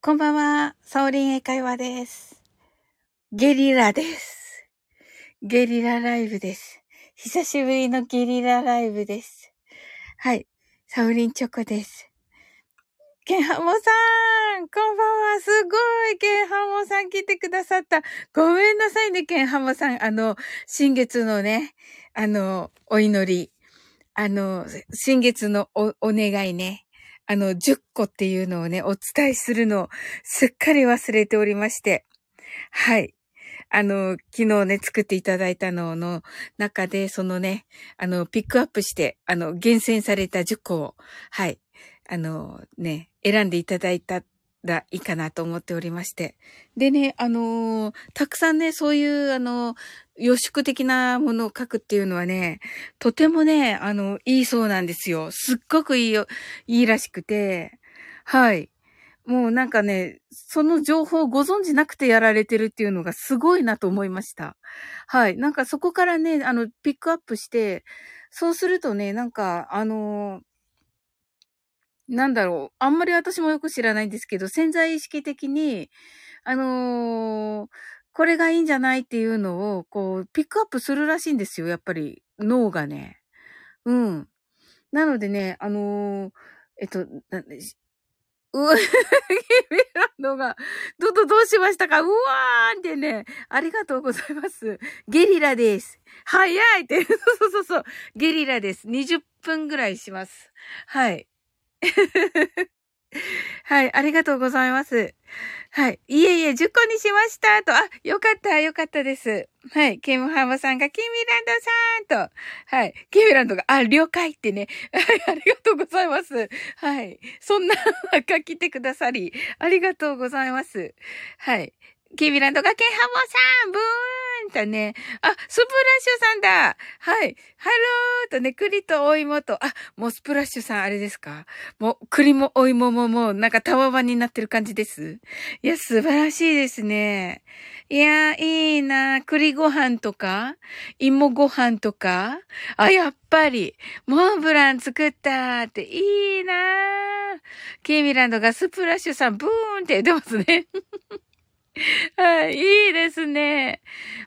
こんばんは、サオリン英会話です。ゲリラです。ゲリラライブです。久しぶりのゲリラライブです。はい、サオリンチョコです。ケンハモさんこんばんはすごいケンハモさん来てくださったごめんなさいね、ケンハモさん。あの、新月のね、あの、お祈り。あの、新月のお、お願いね。あの、10個っていうのをね、お伝えするのすっかり忘れておりまして。はい。あの、昨日ね、作っていただいたのの中で、そのね、あの、ピックアップして、あの、厳選された10個を、はい。あの、ね、選んでいただいたらいいかなと思っておりまして。でね、あのー、たくさんね、そういう、あの、予祝的なものを書くっていうのはね、とてもね、あの、いいそうなんですよ。すっごくいいよ、いいらしくて。はい。もうなんかね、その情報をご存知なくてやられてるっていうのがすごいなと思いました。はい。なんかそこからね、あの、ピックアップして、そうするとね、なんか、あのー、なんだろう。あんまり私もよく知らないんですけど、潜在意識的に、あのー、これがいいんじゃないっていうのを、こう、ピックアップするらしいんですよ。やっぱり、脳がね。うん。なのでね、あのー、えっと、なんでし、うわ、ゲメランドが、ど、ど、どうしましたか？うわーんってね、ありがとうございます。ゲリラです。早いって、そうそうそうそう、ゲリラです。20分ぐらいします。はい。はい、ありがとうございます。はい。いえいえ、10個にしましたと。あ、よかった、よかったです。はい。ケムハムさんが、キミランドさんと。はい。キミランドが、あ、了解ってね。はい、ありがとうございます。はい。そんな、書きてくださり、ありがとうございます。はい。キミランドがケンハモさんブーンとね。あ、スプラッシュさんだはい。ハローとね、栗とお芋と、あ、もうスプラッシュさんあれですか？もう、栗もお芋ももう、なんかタワバになってる感じです。いや、素晴らしいですね。いや、いいな栗ご飯とか？芋ご飯とか？あ、やっぱり、モンブラン作ったって、いいなキーミランドがスプラッシュさんブーンって出ますね。はい、いいですね。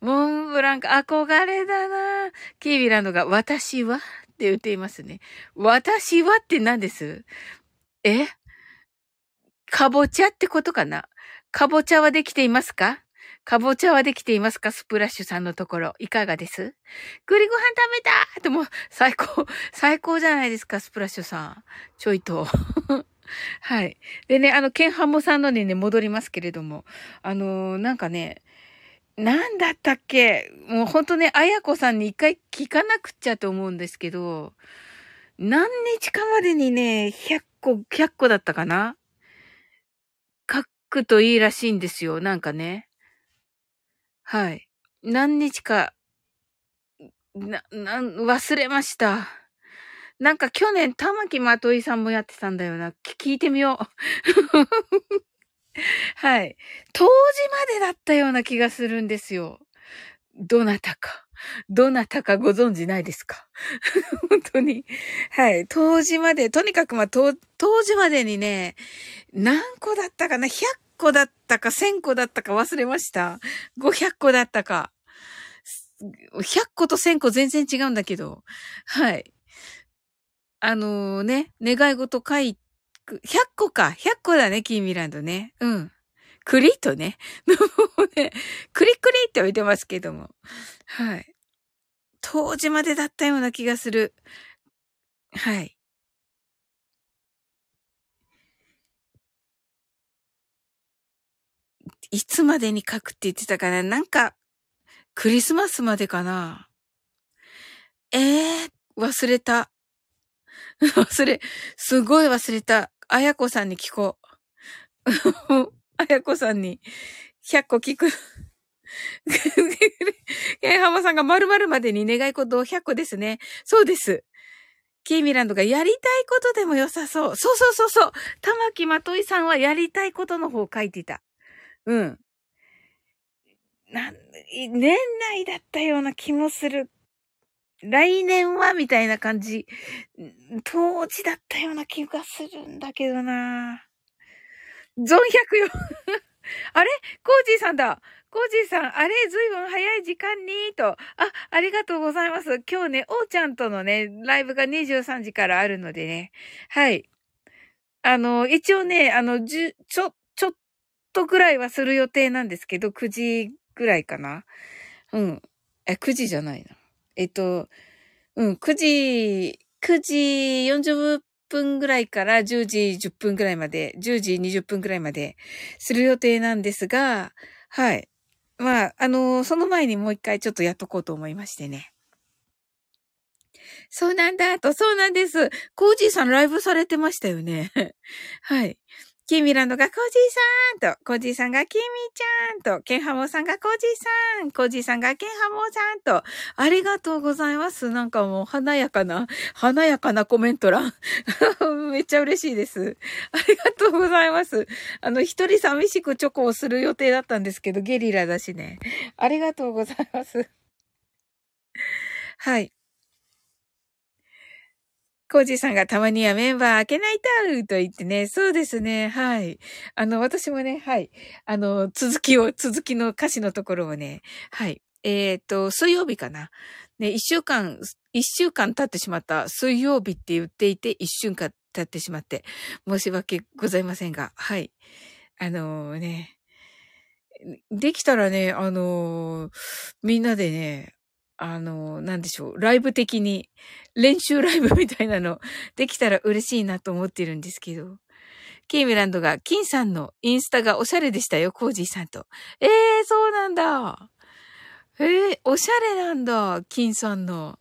モンブラン憧れだな。キービランドが私は？って言っていますね。私はって何です？え？かぼちゃってことかな？かぼちゃはできていますか？かぼちゃはできていますか？スプラッシュさんのところ。いかがです？栗ご飯食べたっても最高、最高じゃないですか、スプラッシュさん。ちょいと。はい。でね、あの、ケンハモさんのにね、戻りますけれども、あのー、なんかね、なんだったっけ？もうほんとね、あやこさんに一回聞かなくっちゃと思うんですけど、何日かまでにね、100個、100個だったかな？書くといいらしいんですよ、なんかね。はい。何日か、な、な、忘れました。なんか去年、玉木まといさんもやってたんだよな。聞いてみよう。はい。当時までだったような気がするんですよ。どなたか。どなたかご存知ないですか？本当に。はい。当時まで、とにかくまあ、当時までにね、何個だったかな ?100 個だったか1000個だったか忘れました。500個だったか。100個と1000個全然違うんだけど。はい。あのー、ね、願い事書い、100個か。100個だね、キーミランドね。うん。クリとね。もうね、クリクリって置いてますけども。はい。当時までだったような気がする。はい。いつまでに書くって言ってたかななんか、クリスマスまでかなええー、忘れた。忘れ、すごい忘れた。あやこさんに聞こう。あやこさんに100個聞く。ケンハマさんが〇〇までに願い事を100個ですね。そうです。キーミランドがやりたいことでも良さそう。そうそうそうそう。玉木まといさんはやりたいことの方を書いていた。うん。なん、年内だったような気もする来年はみたいな感じ、当時だったような気がするんだけどなゾン100よ。あれ？コージーさんだ。コージーさん、あれ？ずいぶん早い時間に、と。あ、ありがとうございます。今日ね、おーちゃんとのね、ライブが23時からあるのでね。はい。あの、一応ね、あの、じゅ、ちょ、ちょっとぐらいはする予定なんですけど、9時ぐらいかな。うん。え、9時じゃないな。えっと、うん、9時、9時40分ぐらいから10時10分ぐらいまで、10時20分ぐらいまでする予定なんですが、はい。まあ、あの、その前にもう一回ちょっとやっとこうと思いましてね。そうなんだと、そうなんです。コージーさんライブされてましたよね。はい。キーミランドがコージーさんと、コージーさんがキミちゃんと、ケンハモさんがコージーさん、コージーさんがケンハモさんと、ありがとうございます。なんかもう華やかな、華やかなコメント欄。めっちゃ嬉しいです。ありがとうございます。あの、一人寂しくチョコをする予定だったんですけど、ゲリラだしね。ありがとうございます。はい。コージーさんがたまにはメンバー開けないとと言ってね、そうですね、はい。あの、私もね、はい。あの、続きを、続きの歌詞のところをね、はい。えっ、ー、と、水曜日かな。ね、一週間、一週間経ってしまった水曜日って言っていて、一週間経ってしまって、申し訳ございませんが、はい。あのー、ね、できたらね、あのー、みんなでね、あの、なんでしょう、ライブ的に、練習ライブみたいなの、できたら嬉しいなと思ってるんですけど。キーミランドが、キンさんのインスタがおしゃれでしたよ、コージーさんと。ええー、そうなんだ。ええー、おしゃれなんだ、キンさんの。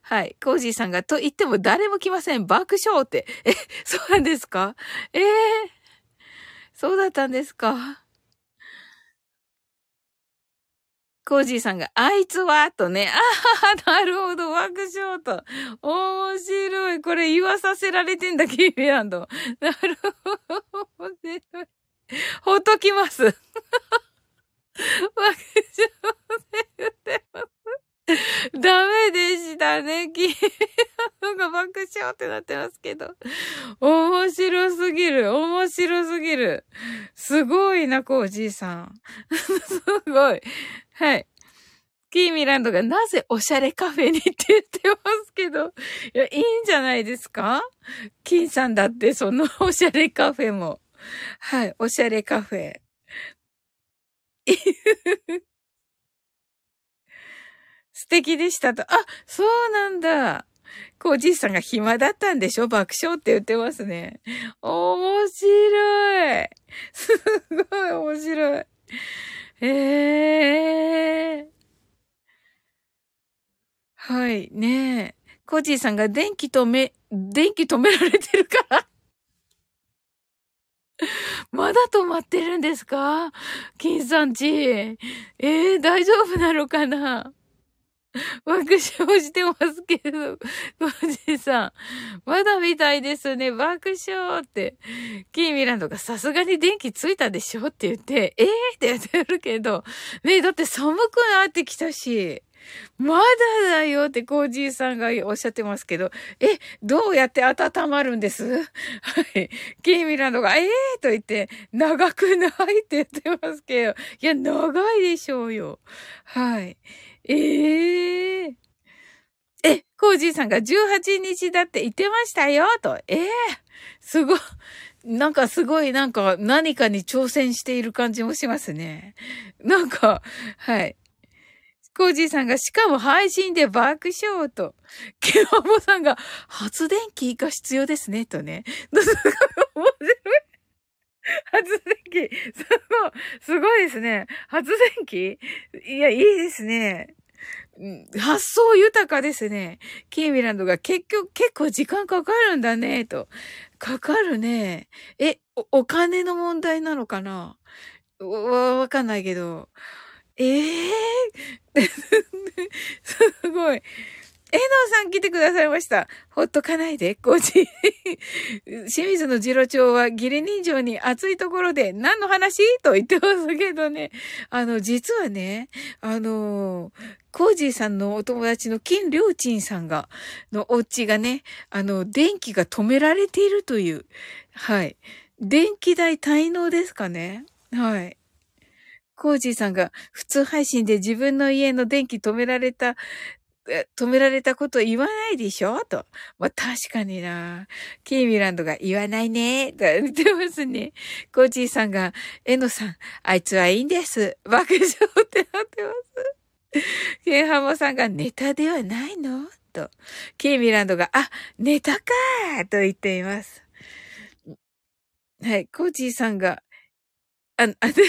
はい。コージーさんが、と言っても誰も来ません。爆笑って。え、そうなんですか？ええー、そうだったんですか？コージーさんが、あいつは？とね、ああ、なるほど、ワークショート。面白い。これ言わさせられてんだ、キービランド。なるほど、面白い。ほっときます。ワークショート。ダメでしたね。キーのが爆笑ってなってますけど。面白すぎる。面白すぎる。すごいな、コージーさん。すごい。はい。キーミランドがなぜおしゃれカフェにって言ってますけど、いや、いいんじゃないですか？キンさんだってそのおしゃれカフェも。はい、おしゃれカフェ。素敵でしたと。あ、そうなんだ。コージーさんが暇だったんでしょ？爆笑って言ってますね。面白い。すごい面白い。ええー。はい、ねえ。コージーさんが電気止め、電気止められてるからまだ止まってるんですか？金さんち。ええー、大丈夫なのかな？爆笑してますけど、コージさん。まだみたいですね。爆笑って。キーミランドがさすがに電気ついたでしょって言って、えーってやってるけど、ねえだって寒くなってきたし。まだだよってコージーさんがおっしゃってますけど、え、どうやって温まるんです？はい。キーミランドが、ええー、と言って、長くないって言ってますけど、いや、長いでしょうよ。はい。ええー、え、コージーさんが18日だって言ってましたよ、と。ええー、すご。なんかすごいなんか何かに挑戦している感じもしますね。なんか、はい。コージーさんが、しかも配信で爆笑と、ケマボさんが、発電機が必要ですね、とね。面白い。発電機、すごい、すごいですね。発電機？いや、いいですね。発想豊かですね。キーミランドが結局、結構時間かかるんだね、と。かかるね。え、お、お金の問題なのかな？わ、わかんないけど。ええー、すごい。えのさん来てくださいました。ほっとかないで、コーチ。清水の次郎長は義理人情に熱いところで何の話？と言ってますけどね。あの、実はね、あの、コージーさんのお友達の金良鎮さんが、のお家がね、あの、電気が止められているという、はい。電気代滞納ですかねはい。コージーさんが普通配信で自分の家の電気止められた止められたこと言わないでしょ？と。まあ、確かにな。キーミランドが言わないね。と言ってますね。コージーさんが、エノさん、あいつはいいんです。爆笑ってなってます。ケンハモさんがネタではないの？と。キーミランドが、あ、ネタかーと言っています。はい。コージーさんが、あ、あ、ですが、こ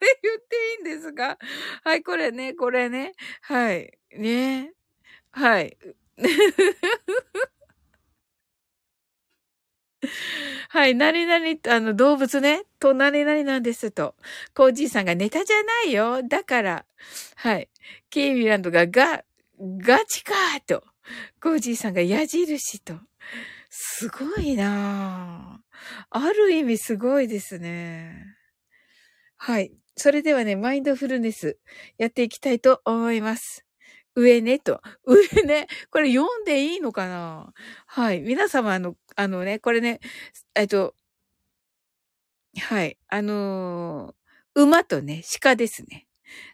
れ言っていいんですが。はい、これね、これね。はい。ね。はい。はい、何々、あの、動物ね、と何々なんですと。コージーさんがネタじゃないよ。だから、はい。ケイミランドがガ、ガチかと。コージーさんが矢印と。すごいなある意味すごいですね。はい。それではね、マインドフルネスやっていきたいと思います。上ねと。上ね。これ読んでいいのかな？はい。皆様、の、あのね、これね、えっと、はい。あのー、馬とね、鹿ですね。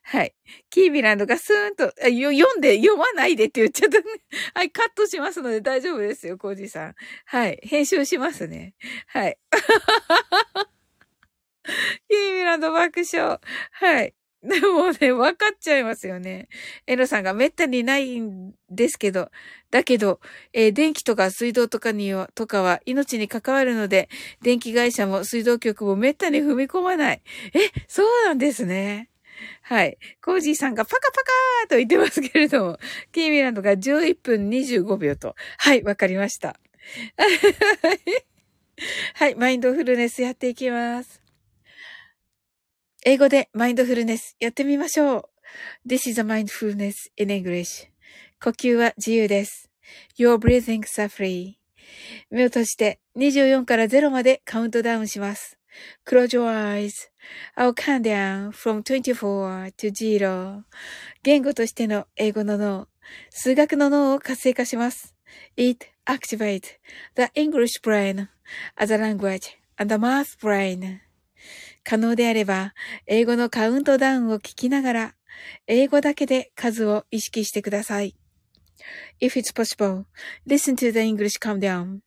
はい。キービランドがスーンと、読んで、読まないでって言っちゃったね。はい、カットしますので大丈夫ですよ、コージさん。はい。編集しますね。はい。キービランド爆笑。はい。でもね、分かっちゃいますよね。エロさんがめったにないんですけど、だけど、えー、電気とか水道とかには、とかは命に関わるので、電気会社も水道局もめったに踏み込まない。え、そうなんですね。はい。コージーさんがパカパカーと言ってますけれども、キーミランドが11分25秒と。はい、わかりました。はい、マインドフルネスやっていきます。英語でマインドフルネスやってみましょう。This is a mindfulness in English. 呼吸は自由です。Your breathings are free. 目を閉じて24から0までカウントダウンします。Close your eyes. I'll count down from 24 to 0. 言語としての英語の脳、数学の脳を活性化します。It activates the English brain as a language and the math brain. 可能であれば、英語のカウントダウンを聞きながら、英語だけで数を意識してください。If it's possible, listen to the English countdown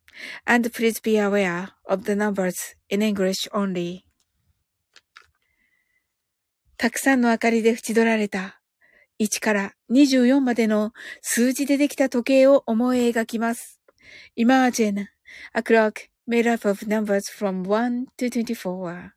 and please be aware of the numbers in English only. たくさんの明かりで縁取られた1から24までの数字でできた時計を思い描きます。Imagine a clock made up of numbers from 1 to 24.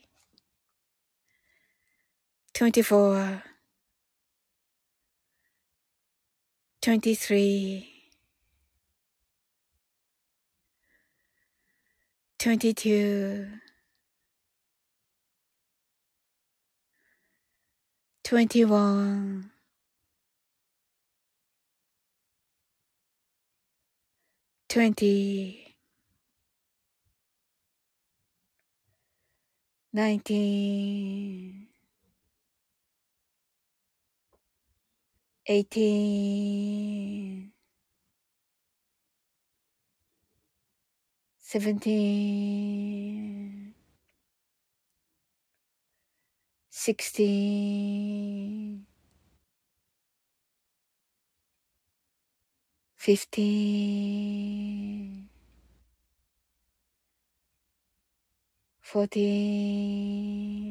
24 23 22 21 20 19 eighteen, seventeen, sixteen, fifteen, fourteen,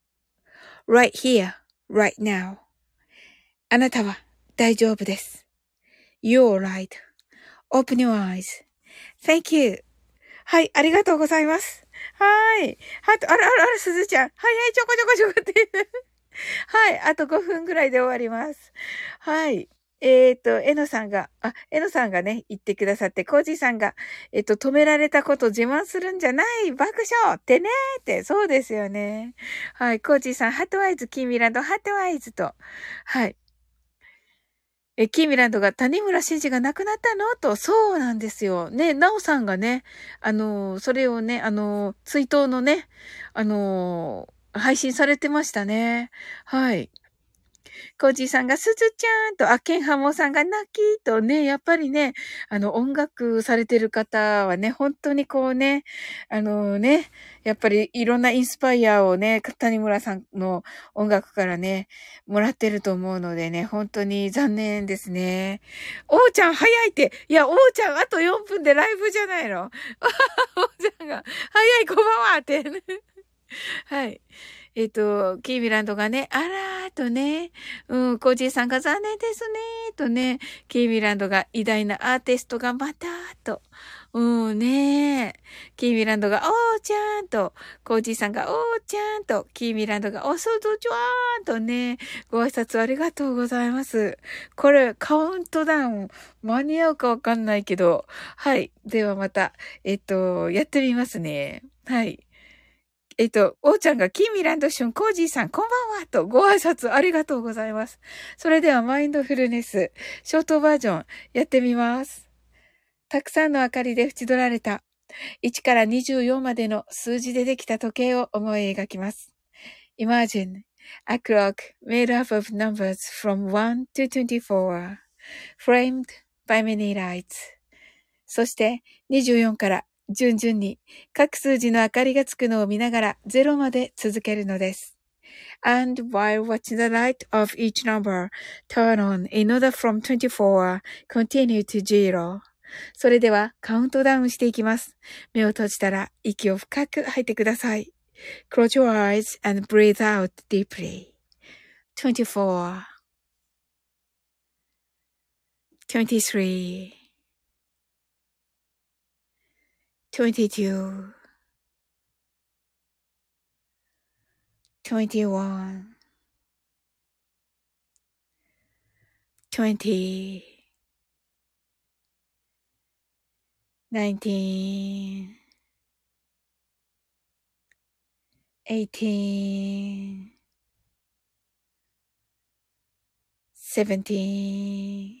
Right here, right now. あなたは大丈夫です。You're right.Open your eyes.Thank you. はい、ありがとうございます。はい。はと、あらあらあら、すずちゃん。はい、ちょこちょこちょこって。はい、あと5分ぐらいで終わります。はい。えっ、と、えのさんが、あ、えのさんがね、言ってくださって、コージーさんが、えっ、と、止められたこと自慢するんじゃない爆笑ってねって、そうですよね。はい、コージーさん、 heart eyes、キーミランド、 heart eyes と。はい。え、キーミランドが谷村新司が亡くなったの？と、そうなんですよ。ね、ナオさんがね、あのー、それをね、あのー、追悼のね、あのー、配信されてましたね。はい。コージーさんが、すずちゃんと、あ、ケンハモさんが泣きとね、やっぱりね、あの、音楽されてる方はね、本当にこうね、あのね、やっぱりいろんなインスパイアをね、谷村さんの音楽からね、もらってると思うのでね、本当に残念ですね。おーちゃん早いって、いや、おーちゃんあと4分でライブじゃないの？おーちゃんが、早いこんばんはって。はい。えっ、と、キーミランドがね、あらーとね、うん、コージーさんが残念ですねーとね、キーミランドが偉大なアーティストがまたーと、うんねキーミランドがおーちゃんと、コージーさんがおーちゃんと、キーミランドがおそどちわーんとね、ご挨拶ありがとうございます。これ、カウントダウン間に合うかわかんないけど、はい。ではまた、えっと、やってみますね。はい。えっと、おーちゃんが、キーミランドシュン、コージーさん、こんばんはと、ご挨拶ありがとうございます。それでは、マインドフルネス、ショートバージョン、やってみます。たくさんの明かりで縁取られた、1から24までの数字でできた時計を思い描きます。Imagine a clock made up of numbers from 1 to 24, framed by many lights. そして、24から順々に各数字の明かりがつくのを見ながら0まで続けるのです。And while watching the light of each number turn on in order from 24, continue to zero. それではカウントダウンしていきます。目を閉じたら息を深く吐いてください。Close your eyes and breathe out deeply. 24 23 22 21 20 19 18 17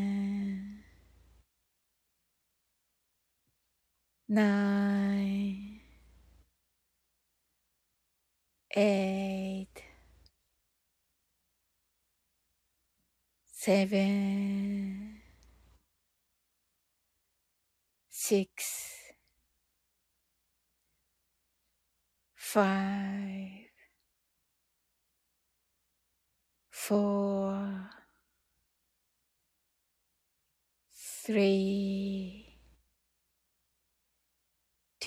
Nine, eight, seven, six, five, four, three,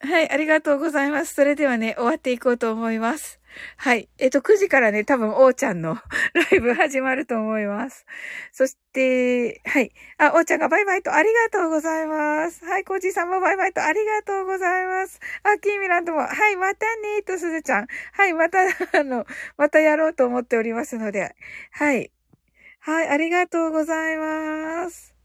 はい、ありがとうございます。それではね、終わっていこうと思います。はい。えっと、9時からね、多分、おーちゃんの ライブ始まると思います。そして、はい。あ、おーちゃんがバイバイとありがとうございます。はい、コージーさんもバイバイとありがとうございます。あ、キーミランドも、はい、またねと、すずちゃん。はい、また、あの、またやろうと思っておりますので、はい。はい、ありがとうございます。